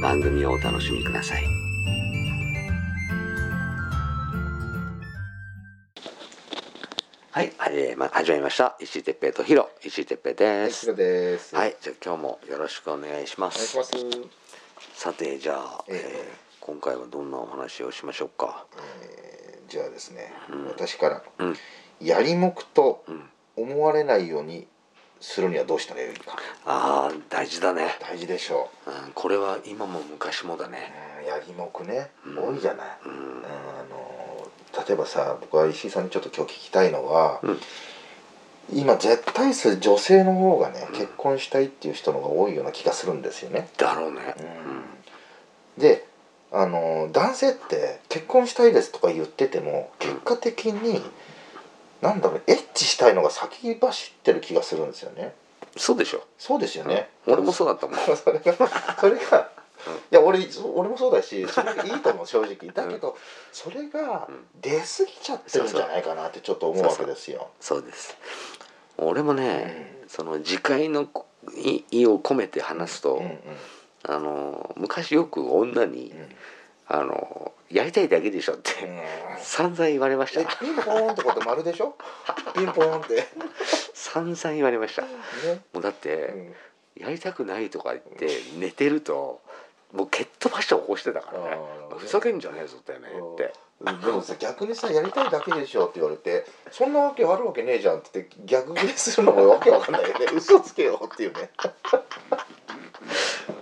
番組をお楽しみください。はい、えーま、始まりました。石井哲平とヒロ、石井哲平です。はい、です。はい、じゃあ今日もよろしくお願いします。します。さて、じゃあ、えーえ今回はどんなお話をしましょうか？えーじゃあですね、うん私からうん、やりもくとうん。思われないようにするにはどうしたらいいかああ、大事だね。大事でしょうん、これは今も昔もだう。ね。うんやりもくね、うん多いじゃない。うんうんあの例えばさ、僕は石井さんにちょっと今日聞きたいのは、うん今絶対数女性の方がね、うん結婚したいっていう人の方が多いような気がするんですよね。だろうね。であの男性って結婚したいですとか言ってても結果的になんだろうエッチしたいのが先走ってる気がするんですよね。そうでしょ。そうですよね、うん。俺もそうだったもん。それがそれがいや俺俺もそうだしそれがいいと思う正直。だけどそれがうん。出過ぎちゃってるんじゃないかなってちょっと思うわけですよ。そうです。俺もね、その自戒のこ意意を込めて話すと、うんうん。あの昔よく女に、あのやりたいだけでしょって、散々言われました。えピンポーンってこと丸でしょ？ピンポーンって。散々言われました。ね、もうだって、うん。やりたくないとか言って寝てるともう蹴っ飛ばして起こしてたからね。ふざけんじゃねえぞってねって。でもさ逆にさやりたいだけでしょって言われてそんなわけあるわけねえじゃんって逆ギレするのもわけわかんないよね。嘘つけよっていうね。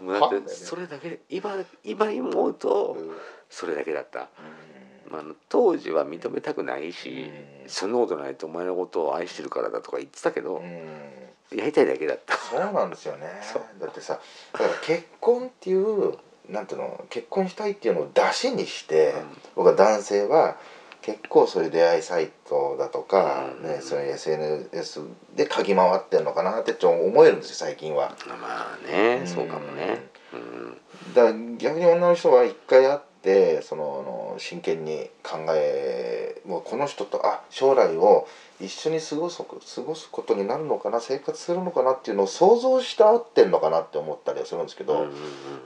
もうだってはそれだけで今今思うとうんそれだけだった、まあ、当時は認めたくないし、うん。そんなことないとお前のことを愛してるからだとか言ってたけど、うん。やりたいだけだった。そうなんですよね。そう。だってさだから結婚っていうなんていうの結婚したいっていうのを出しにして、僕は男性は結構そういう出会いサイトだとか、うん。ね、そういう SNS で嗅ぎ回ってんのかなってちょっと思えるんですよ最近は。まあね、うんそうかもね、うん、だから逆に女の人は一回会ってその真剣に考えもうこの人とあ将来を一緒に過ごす過ごすことになるのかな生活するのかなっていうのを想像して会ってんのかなって思ったりはするんですけど、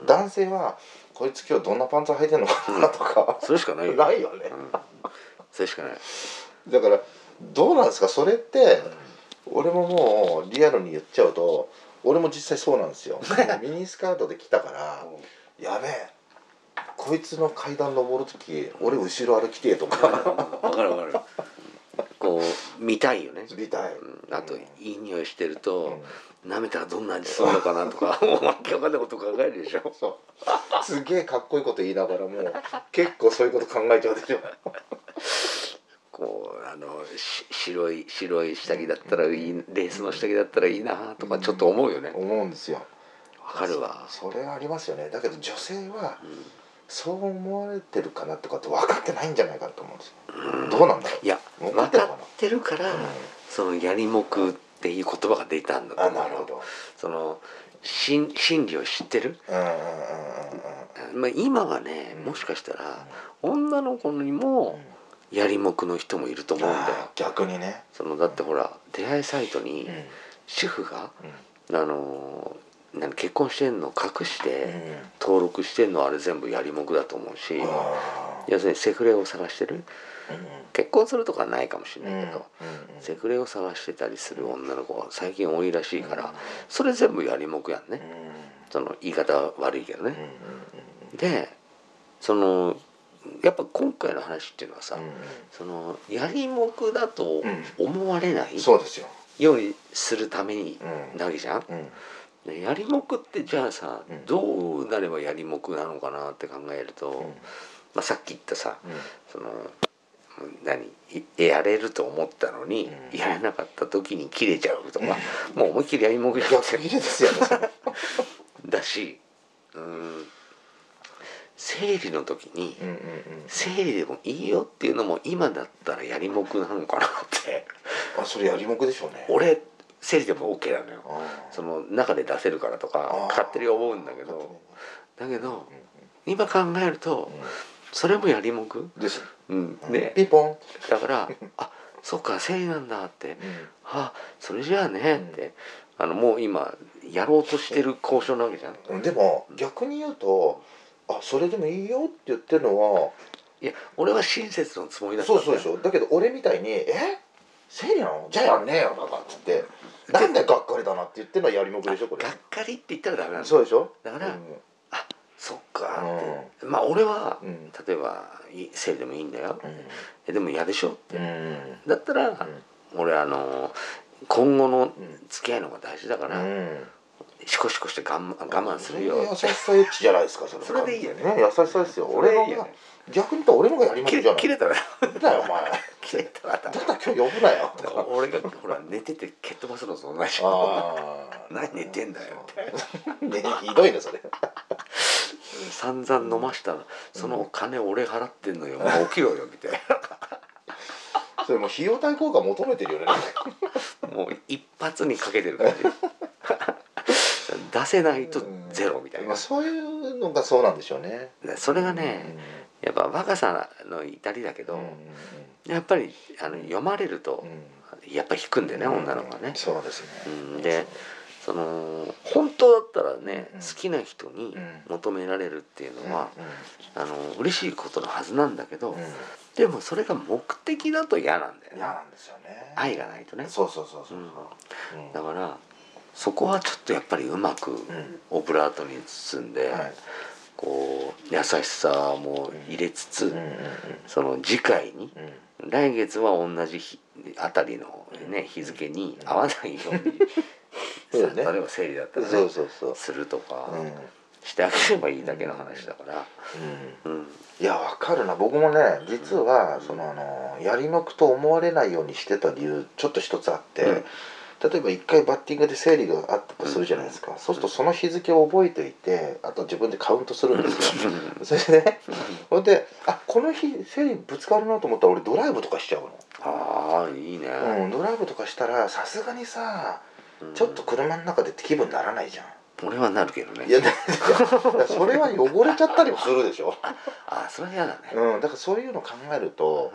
男性はこいつ今日どんなパンツ履いてんのかなとか、それしかないよ、ないよね。うん、それしかない。だからどうなんですか？それって俺ももうリアルに言っちゃうと俺も実際そうなんですよ。ミニスカートで来たからやべえこいつの階段登る時俺後ろ歩きてえとか わかるわかる。こう見たいよね、見たい、うん、あといい匂いしてるとうん。舐めたらどんな味するのかなとか もうわけわかんないこと考えるでしょ。そう。すげえかっこいいこと言いながらも結構そういうこと考えちゃうでしょ。こうあのし白い白い下着だったらいいレースの下着だったらいいなとかちょっと思うよね。わ思うんですよ。かるわ。そそれありますよね。だけど女性はうんそう思われてるかなとかって分かってないんじゃないかと思うんですよ。どうなんだろう。いや分分かかってるから、うん。そのやりもくっていう言葉が出たんだとあ思う。なるほど。その心心理を知ってる、うんうんうんうんまあ、今はねうん。もしかしたら女の子にもやりもくの人もいると思うんだよ。逆にね。そのだってほら出会いサイトにうん。主婦が、うん。あの結婚してんの隠して、うん。登録してんのあれ全部やりもくだと思うし、あ要するにセフレを探してる？結婚するとかはないかもしれないけど、うん。セフレを探してたりする女の子は最近多いらしいから、それ全部やりもくやんね、その言い方は悪いけどね、でそのやっぱ今回の話っていうのはさ、そのやりもくだと思われないそうですよようにするためにうんなわけじゃん、やりもくってじゃあさ、うん。どうなればやりもくなのかなって考えると、まあ、さっき言ったさその何いやれると思ったのに、うん。やれなかった時に切れちゃうとか、もう思いっきりやりもくじゃん。逆切れですよねそれ。だしうん生理の時に、うんうんうん。生理でもいいよっていうのも今だったらやりもくなのかなって。あそれやりもくでしょうね。俺生理でも OK なのよ。その中で出せるからとか勝手に思うんだけど。だけど今考えるとうん。それもやりもく？うんです。うん。ね。ピンポン。だからあそっか生理なんだって。あそれじゃあねってあのもう今やろうとしてる交渉なわけじゃん。うん。でも逆に言うとあそれでもいいよって言ってるのはいや俺は親切のつもりだったそうそうでしょだけど俺みたいに「え？生理なのじゃあやんねえよ」とかっつって「なんでがっかりだな」って言ってるのはやりもくでしょこれ。がっかりって言ったらダメなんだそうでしょ？だからうん。そっかって、まあ俺は、うん。例えばい生理でもいいんだよ、うん。えでも嫌でしょ？って、うん。だったら、俺あの今後の付き合いの方が大事だから、うん。シコシコして我慢我慢するよ優しさエッチじゃないですかそれそれでいいよね。ね優しさですよ。俺のでいいよね逆に言ったら俺のがやりも切くじゃない。れ切れたら。だよお前。切れたら。だだったら今日呼ぶなよ。とか俺がほら寝てて蹴っ飛ばすのと同じ。ああ何寝てんだよ。ねひどいねそれ。散々飲ましたらその金俺払ってんのよ、もう起きろよみたいそれもう費用対効果求めてるよね。なもう一発にかけてる感じ。出せないとゼロみたいな。まあ、そういうのがそうなんでしょうね。でそれがねやっぱ若さの至りだけど、やっぱりあの読まれるとうん。やっぱ引くんだよね、女の子はね、そうですね。うん。でその本当だったらね、うん。好きな人にうん。求められるっていうのは、うあの嬉しいことのはずなんだけど、でもそれが目的だと嫌なんだよね。嫌なんですよね。愛がないとね。そうそうそうそうだからそこはちょっとやっぱりうまくん。オブラートに包んで、はいこう優しさも入れつつ、その次回にうん。来月は同じ日あたりの、ね、日付に合わないように、そうね。例えば生理だったらねそうそうそう。するとかうん。してあげればいいだけの話だから、うん。うん。いやわかるな。僕もね実はそのあのやりもくと思われないようにしてた理由ちょっと一つあって、うん例えば一回バッティングで生理があったとするじゃないですか、そうするとその日付を覚えていてあと自分でカウントするんですよ。それでね。ほんであこの日生理ぶつかるなと思ったら俺ドライブとかしちゃうああいいね、の、うん、ドライブとかしたらさすがにさうん。ちょっと車の中でって気分にならないじゃん俺はなるけどね。いやそれは汚れちゃったりもするでしょ、ああそれは嫌だね、うん、だからそういうの考えると、はいはい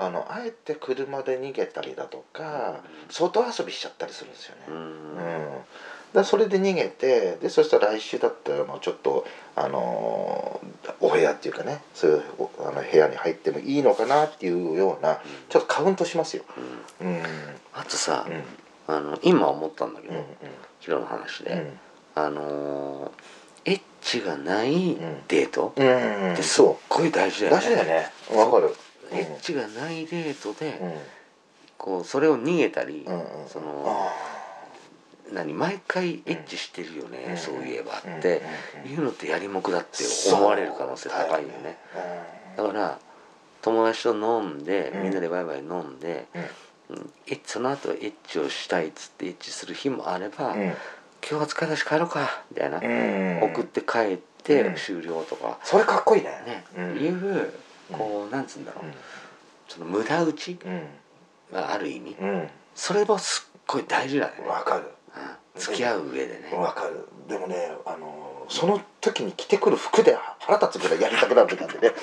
あのあえて車で逃げたりだとか、うん外遊びしちゃったりするんですよね。ううん。んだそれで逃げてでそしたら来週だったらもうちょっとあのーお部屋っていうかねそういうおあの部屋に入ってもいいのかなっていうようなちょっとカウントしますよ。うん。うん。うんあとさ、うん。あの今思ったんだけど、うん。ヒロの話で、うんあのーエッチがないデートうん。うん。ってすっそごい大事うだよね。大事だよね。わかる。エッチがないデートで、うん。こうそれを逃げたり、うん。うんそのあ何毎回エッチしてるよね、うん。そういえばうん。ってうん。いうのってやりもくだって思われる可能性高いよね。だから友達と飲んで、うん。みんなでワイワイ飲んで、うん。えその後エッチをしたいっつってエッチする日もあれば、うんうん今日は疲れたし帰ろうかみたいな、うん。送って帰ってうん。終了とか、それかっこいいね。ね、うん。いうこうなんつうんだろう、その無駄打ちうん。がある意味、うん。それもすっごい大事だね、うんわかる。うん。付き合う上でね、わかる。でもねあのその時に着てくる服で腹立つぐらいやりたくなる時なんでね。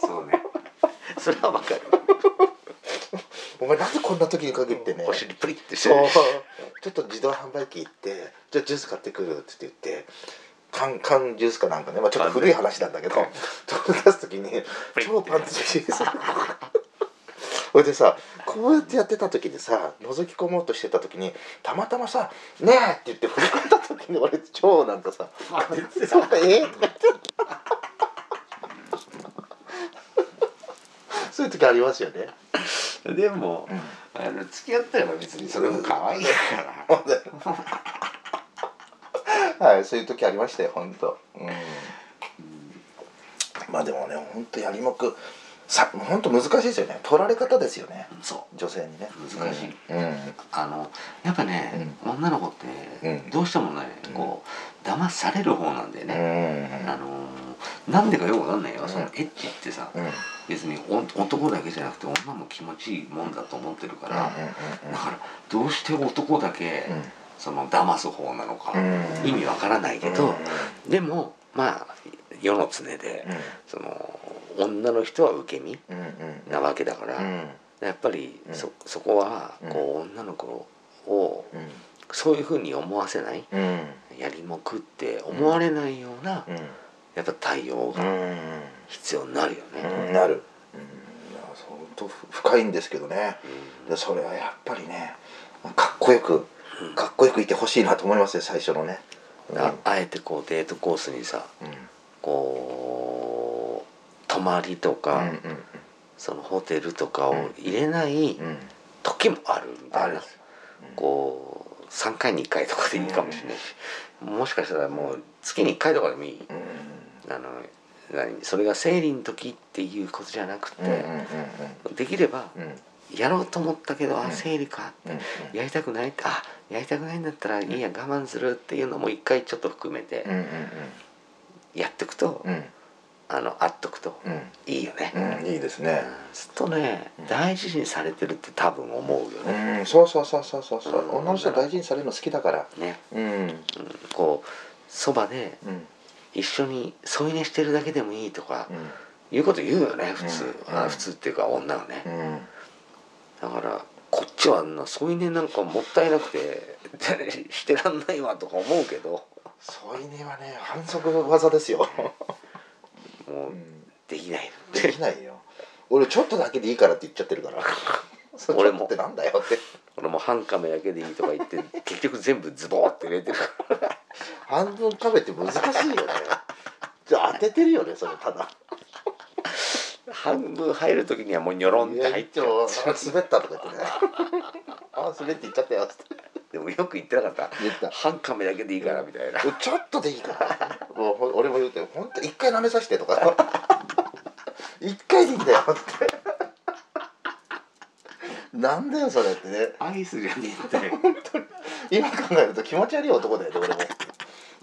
そうね。それはわかるお前なんでこんな時に限ってね。お尻プリってして。ちょっと自動販売機行って「じゃあジュース買ってくる」って言って缶缶ジュースかなんかね、まあ、ちょっと古い話なんだけど取り出す時に超パンツほいでさこうやってやってた時にさ覗き込もうとしてた時にたまたまさ「ねえ!」って言って振り返った時に俺超なんかさ「あ出てた。そうえーとか言ってそういう時ありますよね。でも、あの付き合ったら別にそれも可愛いからはい、そういう時ありましたよ、本当。うん。まあでもね、本当やりもく。さ、本当難しいですよね。取られ方ですよね。そう女性にね。難しいうん。あのやっぱね、女の子ってうんどうしてもね、こう騙される方なんでうね、ん。あのなんでかよくわかんないよ、うんそのエッチってさ。別にお男だけじゃなくて女も気持ちいいもんだと思ってるから、うん。だからどうして男だけ、うんその騙す方なのか、うん意味わからないけど、でもまあ世の常で、その女の人は受け身。なわけだから、うん。やっぱりうんそそこはうんこう女の子をうん。そういうふうに思わせないうん。やりもくって思われないようなうん。やっぱ対応がうん。必要になるよね。うん。なる。うん。いや、本当深いんですけどね。うんでそれはやっぱりねかっこよくかっこよくいてほしいなと思いますよ最初のね、うんああえてこうデートコースにさうんこう泊まりとうか、んそのホテルとかを入れない時もあるみたいな、こう3回に1回とかでいいかもしれないし、もしかしたらもう月に1回とかでもいい、うん。あの何それが生理の時っていうことじゃなくて、うんうんできればうん。うんやろうと思ったけど、うん。あ生理かって、うんやりたくないってあやりたくないんだったらいいや我慢するっていうのも一回ちょっと含めてうんうん。やってくと、うんあのあっとくと。うん。いいよね、うんいいですね。ずっとね大事にされてるって多分思うようね、んそうそうそうそうそうそう。うん。女の人は大事にされるの好きだから。ね、うん。うんこうそばでうん。一緒に添い寝してるだけでもいいとかういうこと言うよね普通、うん。あ普通っていうか女はね、ん。だからこっちはあんな添い寝なんかもったいなくて してらんないわとか思うけど。添い寝はね反則技ですよもううん。できない。できないよ。俺ちょっとだけでいいからって言っちゃってるから。俺も。ってなんだよって。俺も半亀だけでいいとか言って結局全部ズボーって入れてる。か ら半分食べて難しいよね。じゃあ当ててるよねそれただ。半分入る時にはもうニョロンって入っちゃう。あ滑ったとか言ってね。あ滑って言っちゃったよっつってでもよく言ってなかった。言った。半亀だけでいいからみたいな。ちょっとでいいから。もうほ俺も言うて本当一回舐めさせてとか。一回でいいんだよって。なんだよそれってね。アイスじゃねえんだよ。今考えると気持ち悪い男だよね俺も。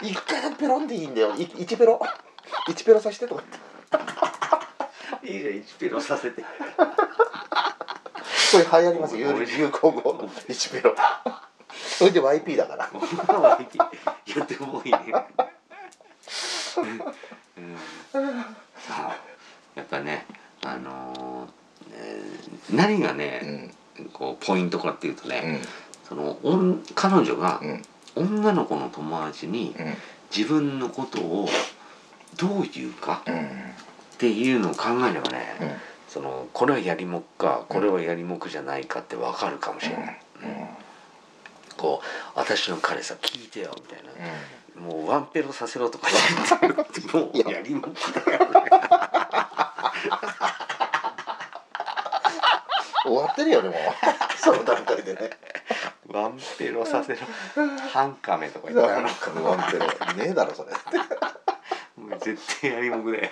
一回だけペロンでいいんだよ。い一ペロ。一ペロさせてとか。言っていいじゃん1ピロさせて。これ流行りますよ有有効語。一ペロそれで YP だから。言ってもいいね。うん。さあやっぱねあのーえー何がうね、ん。こうポイントかっていうとね、うん。そのおん彼女がうん。女の子の友達にうん。自分のことをどう言うかうん。っていうのを考えればね、うん。そのこれはやりもくかこれはやりもくじゃないかって分かるかもしれない、こう私の彼さ聞いてよみたいな、もうワンペロさせろとか言って。るもうやりもくだよね終わってるよねも。うその段階でね。ワンペロさせろ。半カメとか言って。たらなんかワンペロ。ねえだろそれ。もう絶対やりもくだよ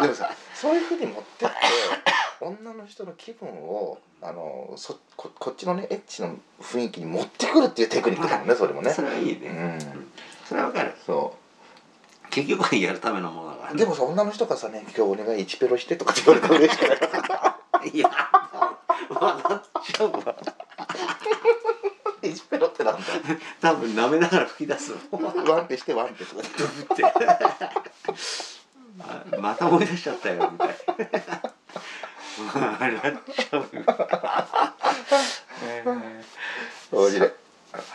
でもさそういうふうに持ってって女の人の気分をあのそここっちのねエッチの雰囲気に持ってくるっていうテクニックだもんねそれもね。それはいいね、うん。それはわかる。そ結局はやるためのものだから。うでもさ女の人がさね「今日お願い1ペロして」とかって言われたら嬉しくない？いや笑っちゃうわ。1ペロってなんだ？多分舐めながら吹き出すワンペしてワンペとかって また思い出しちゃったよみたいな笑っちゃうよ面白い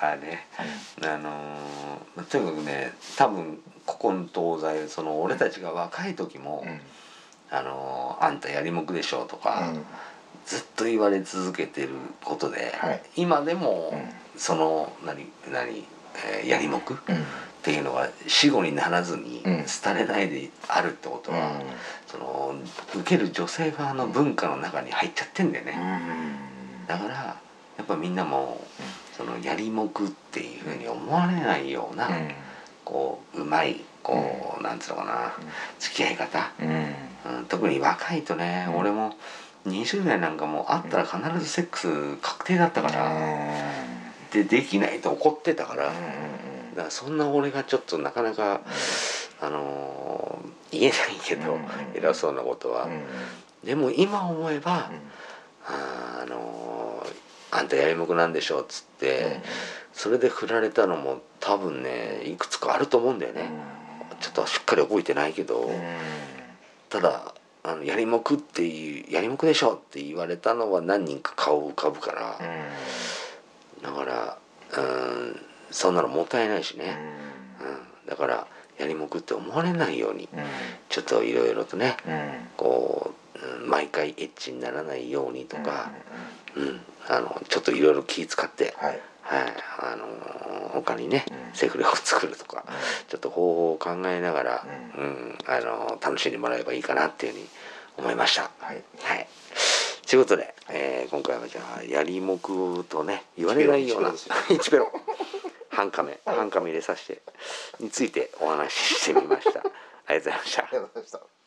まあねあのーとにかくね多分古今東西その俺たちが若い時も、うん。あのーあんたやりもくでしょ」とか、ずっと言われ続けてることで、はい。今でも、うん。その何何、えーやりもくっうんていうのが死後にならずにうん。廃れないであるってことは、その受ける女性側の文化の中に入っちゃってんだよね、だからやっぱみんなもそのやりもくっていうふうに思われないような、こううまいこう、なんつうのかな付き合い方、うん、特に若いとね、俺も20代なんかもう会ったら必ずセックス確定だったから、でできないと怒ってたから、だからそんな俺がちょっとなかなか、あのー言えないけど、うん偉そうなことは、でも今思えば、あーあのーあんたやりもくなんでしょ」っつって、それで振られたのも多分ねいくつかあると思うんだよね、ちょっとしっかり覚えてないけど、ただあのやりもくっていうやりもくでしょって言われたのは何人か顔浮かぶから、だからうんそんなのもったいないしね、うん、だからやりもくって思われないようにちょっといろいろとねこううん毎回エッチにならないようにとか、うん、あのちょっといろいろ気使って、はい。はい、あの他にね、セフレを作るとか、ちょっと方法を考えながら、うん。あの楽しんでもらえばいいかなっていうふうに思いました。はい。はい。ということで、えー今回はじゃあやりもくとね言われないような。1ペ1ペロ半亀半亀入れさせてについてお話ししてみ ました。ありがとうございましたあり。がとうございました